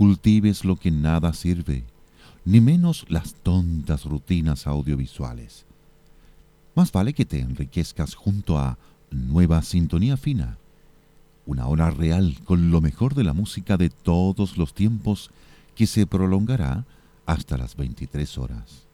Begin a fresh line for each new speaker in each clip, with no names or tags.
Cultives lo que nada sirve, ni menos las tontas rutinas audiovisuales. Más vale que te enriquezcas junto a Nueva Sintonía Fina, una hora real con lo mejor de la música de todos los tiempos que se prolongará hasta las 23 horas.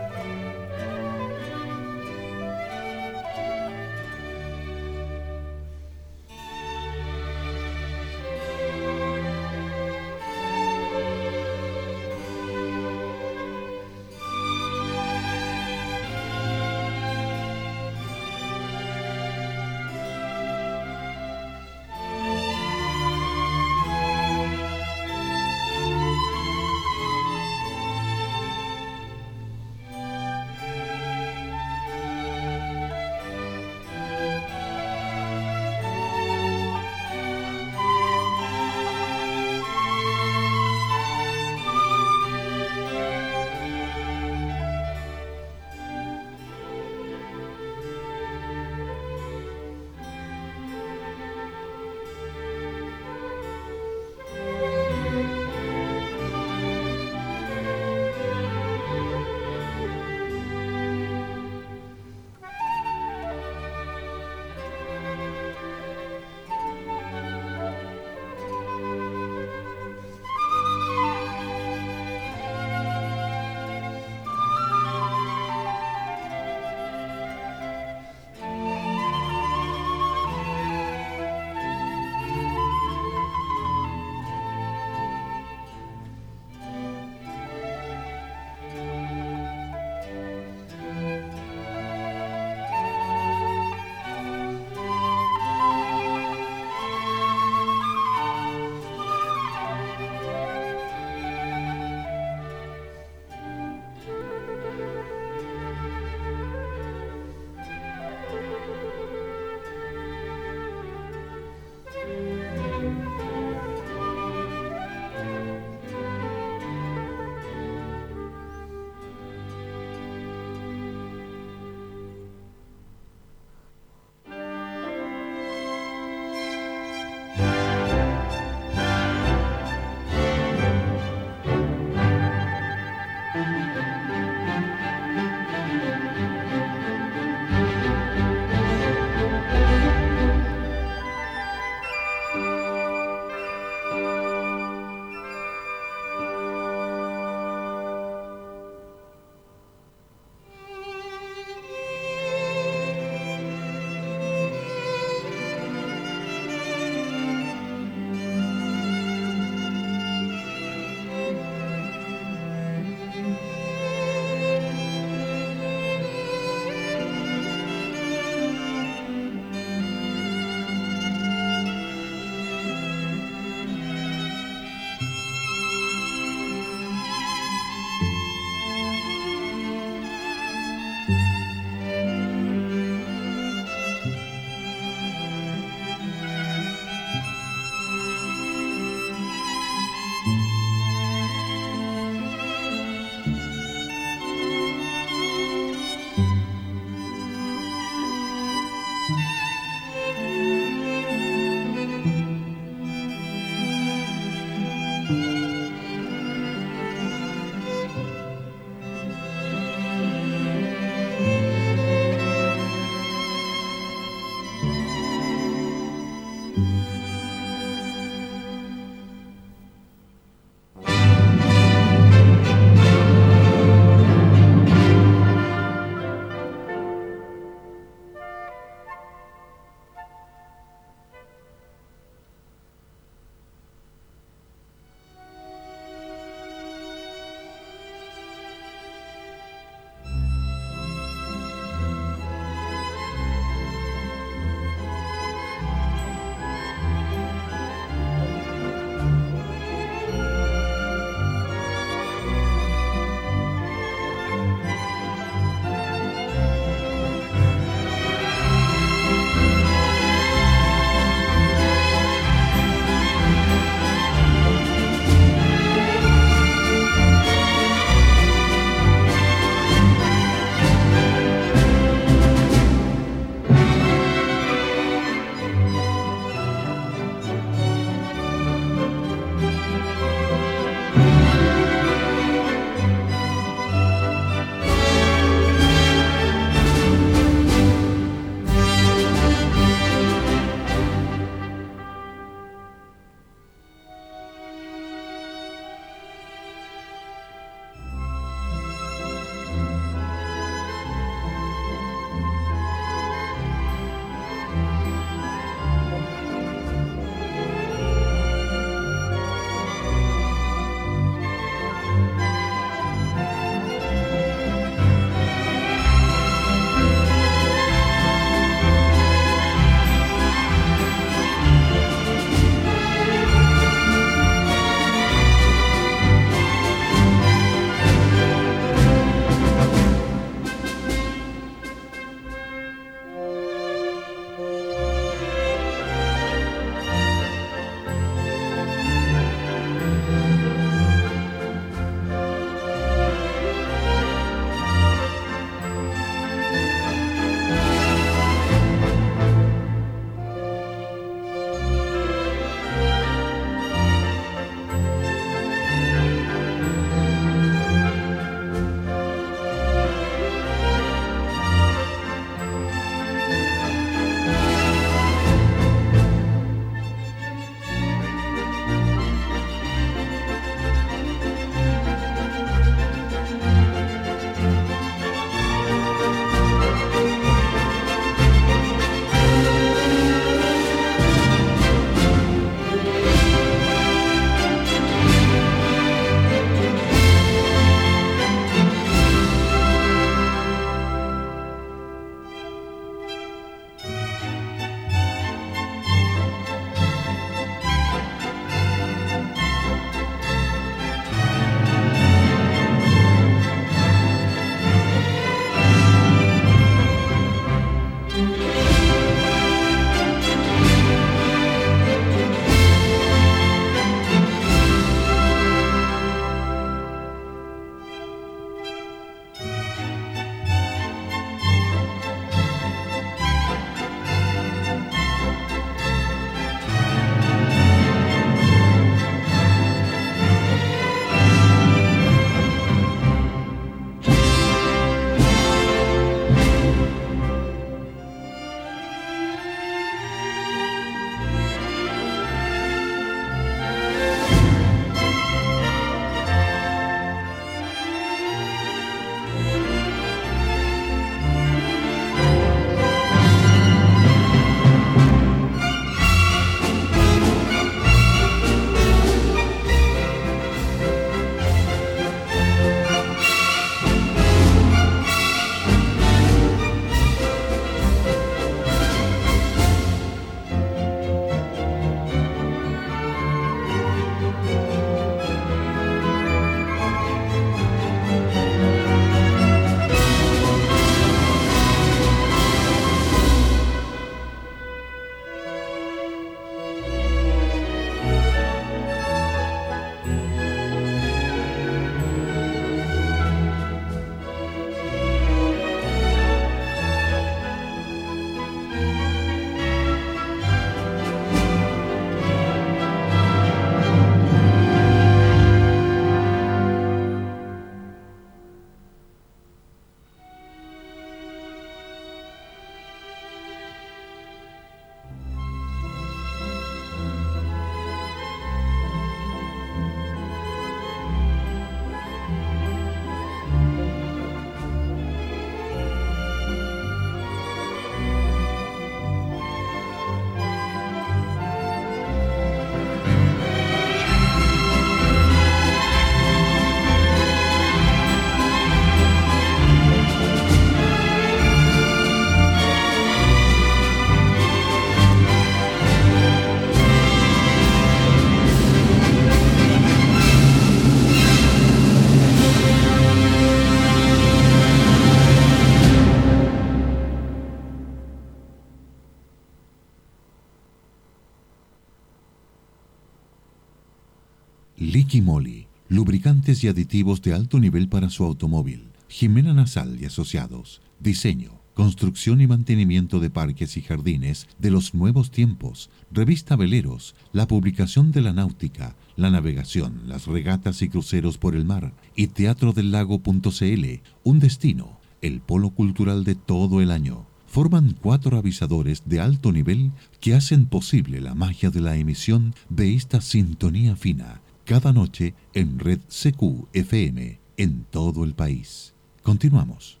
y aditivos de alto nivel para su automóvil. Jimena Nasal y Asociados, diseño, construcción y mantenimiento de parques y jardines de los nuevos tiempos, revista Veleros, la publicación de la náutica, la navegación, las regatas y cruceros por el mar y Teatro del Lago.cl, un destino, el polo cultural de todo el año. Forman cuatro avisadores de alto nivel que hacen posible la magia de la emisión de esta sintonía fina cada noche en Red CQ FM en todo el país. Continuamos.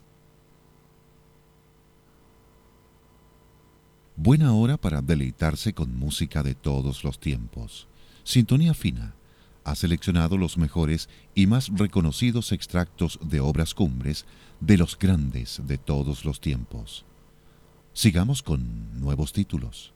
Buena hora para deleitarse con música de todos los tiempos. Sintonía Fina ha seleccionado los mejores y más reconocidos extractos de obras cumbres de los grandes de todos los tiempos. Sigamos con nuevos títulos.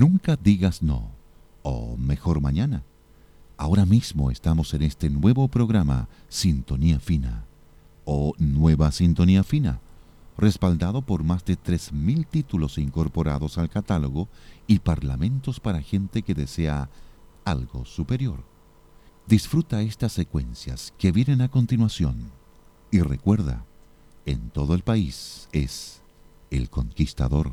Nunca digas no, o mejor mañana. Ahora mismo estamos en este nuevo programa Sintonía Fina, o Nueva Sintonía Fina, respaldado por más de 3.000 títulos incorporados al catálogo y parlamentos para gente que desea algo superior. Disfruta estas secuencias que vienen a continuación y recuerda, en todo el país es El Conquistador.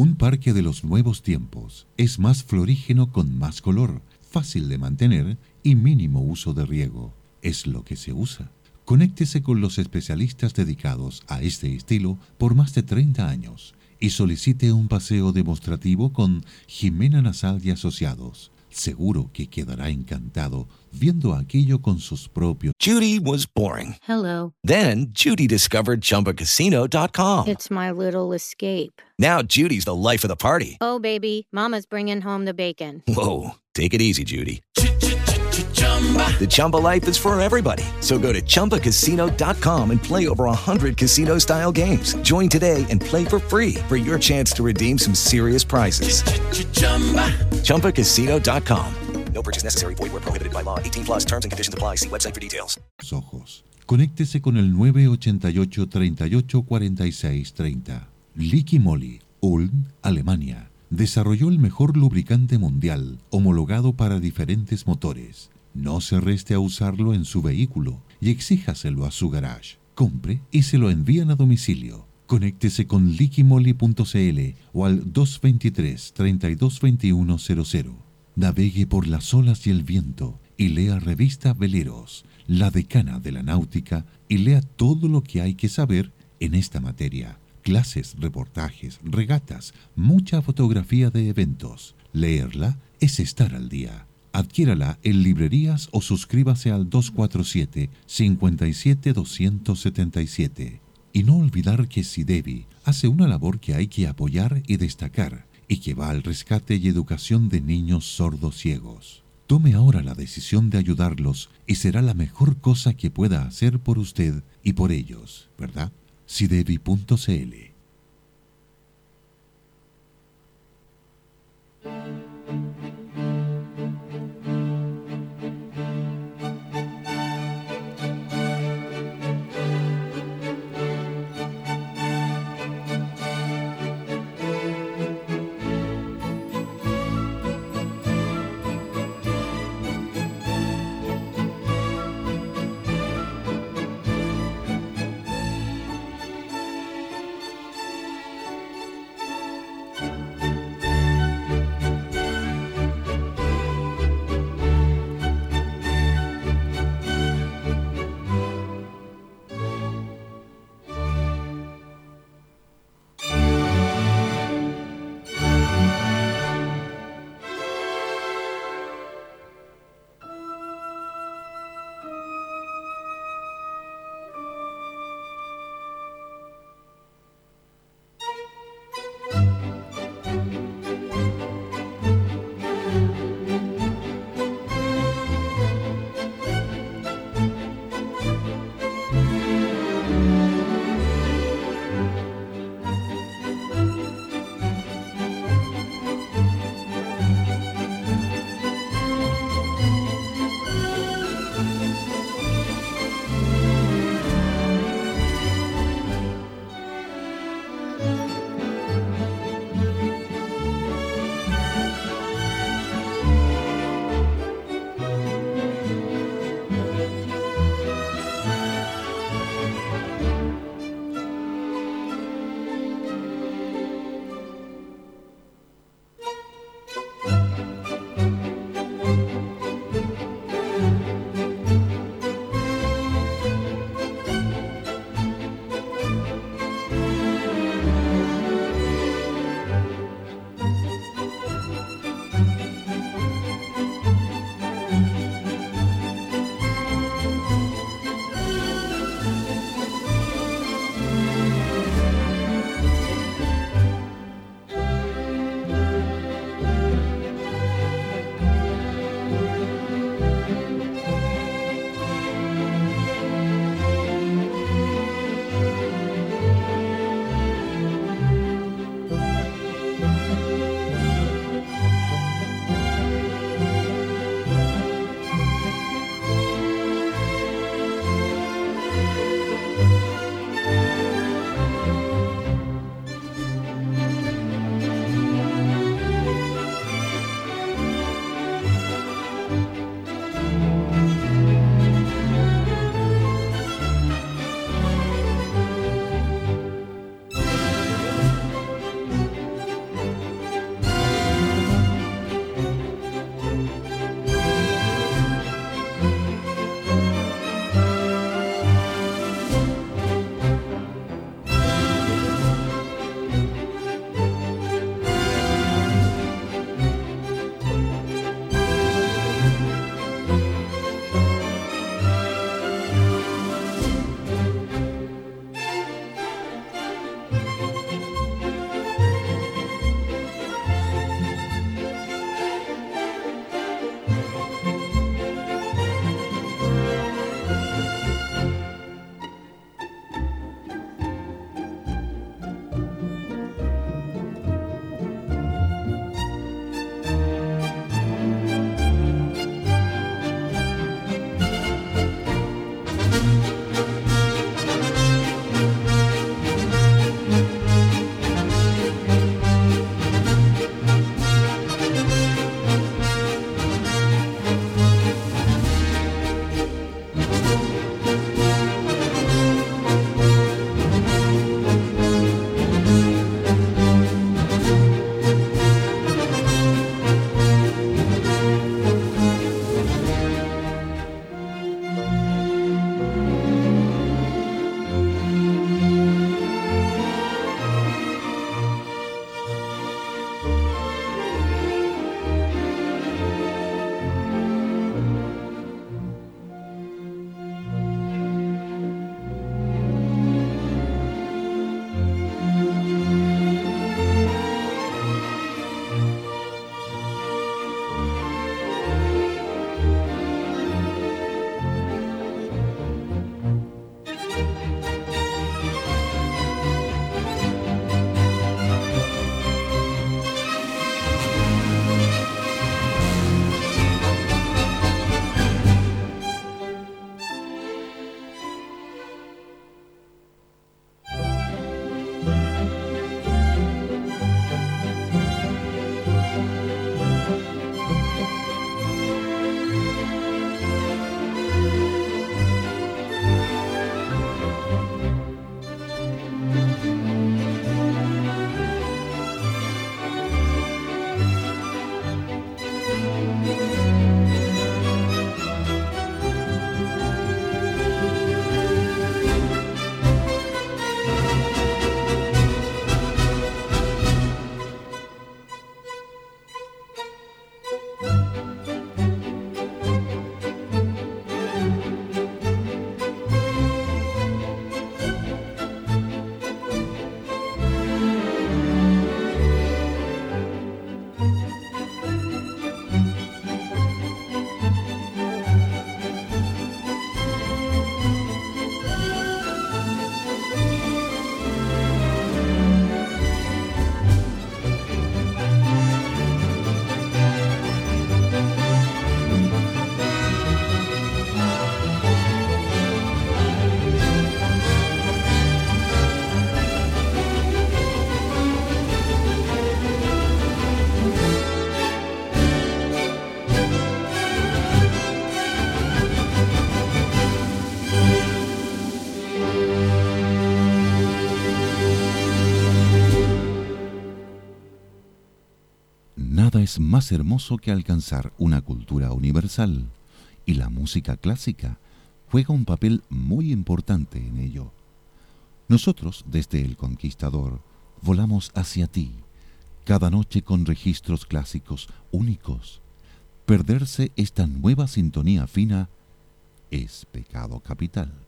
Un parque de los nuevos tiempos es más florígeno con más color, fácil de mantener y mínimo uso de riego. Es lo que se usa. Conéctese con los especialistas dedicados a este estilo por más de 30 años y solicite un paseo demostrativo con Jimena Nasal y Asociados. Seguro que quedará encantado viendo aquello con sus propios.
Judy was boring.
Hello.
Then Judy discovered ChumbaCasino.com.
It's my little escape.
Now Judy's the life of the party.
Oh, baby, Mama's bringing home the bacon.
Whoa, take it easy, Judy. The Chumba life is for everybody. So go to ChumbaCasino.com and play over 100 casino style games. Join today and play for free for your chance to redeem some serious prizes. ChumbaCasino.com. No purchase necessary. Void where prohibited by law. 18 plus terms and conditions apply. See website for details.
ojos. Conéctese con el 988 38 46 30. Licky Moly, Ulm, Alemania. Desarrolló el mejor lubricante mundial, homologado para diferentes motores. No se reste a usarlo en su vehículo y exíjaselo a su garage. Compre y se lo envían a domicilio. Conéctese con liquimoli.cl o al 223 322100. Navegue por las olas y el viento y lea revista Veleros, la decana de la náutica, y lea todo lo que hay que saber en esta materia. Clases, reportajes, regatas, mucha fotografía de eventos. Leerla es estar al día. Adquiérala en librerías o suscríbase al 247 57 277. Y no olvidar que Sidevi hace una labor que hay que apoyar y destacar, y que va al rescate y educación de niños sordos ciegos. Tome ahora la decisión de ayudarlos y será la mejor cosa que pueda hacer por usted y por ellos, ¿verdad? Sidevi.cl más hermoso que alcanzar una cultura universal, y la música clásica juega un papel muy importante en ello. Nosotros, desde El Conquistador, volamos hacia ti, cada noche con registros clásicos únicos. Perderse esta nueva sintonía fina es pecado capital.